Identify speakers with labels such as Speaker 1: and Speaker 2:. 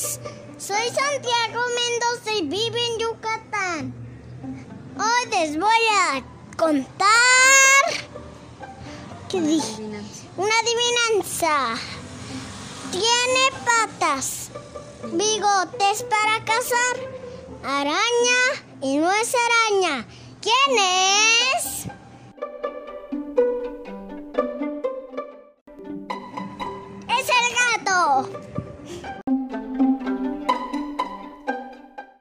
Speaker 1: Pues, soy Santiago Mendoza y vivo en Yucatán. Hoy les voy a contar. ¿Qué dije? Una adivinanza. Tiene patas, bigotes para cazar, araña y no es araña. ¿Quién es?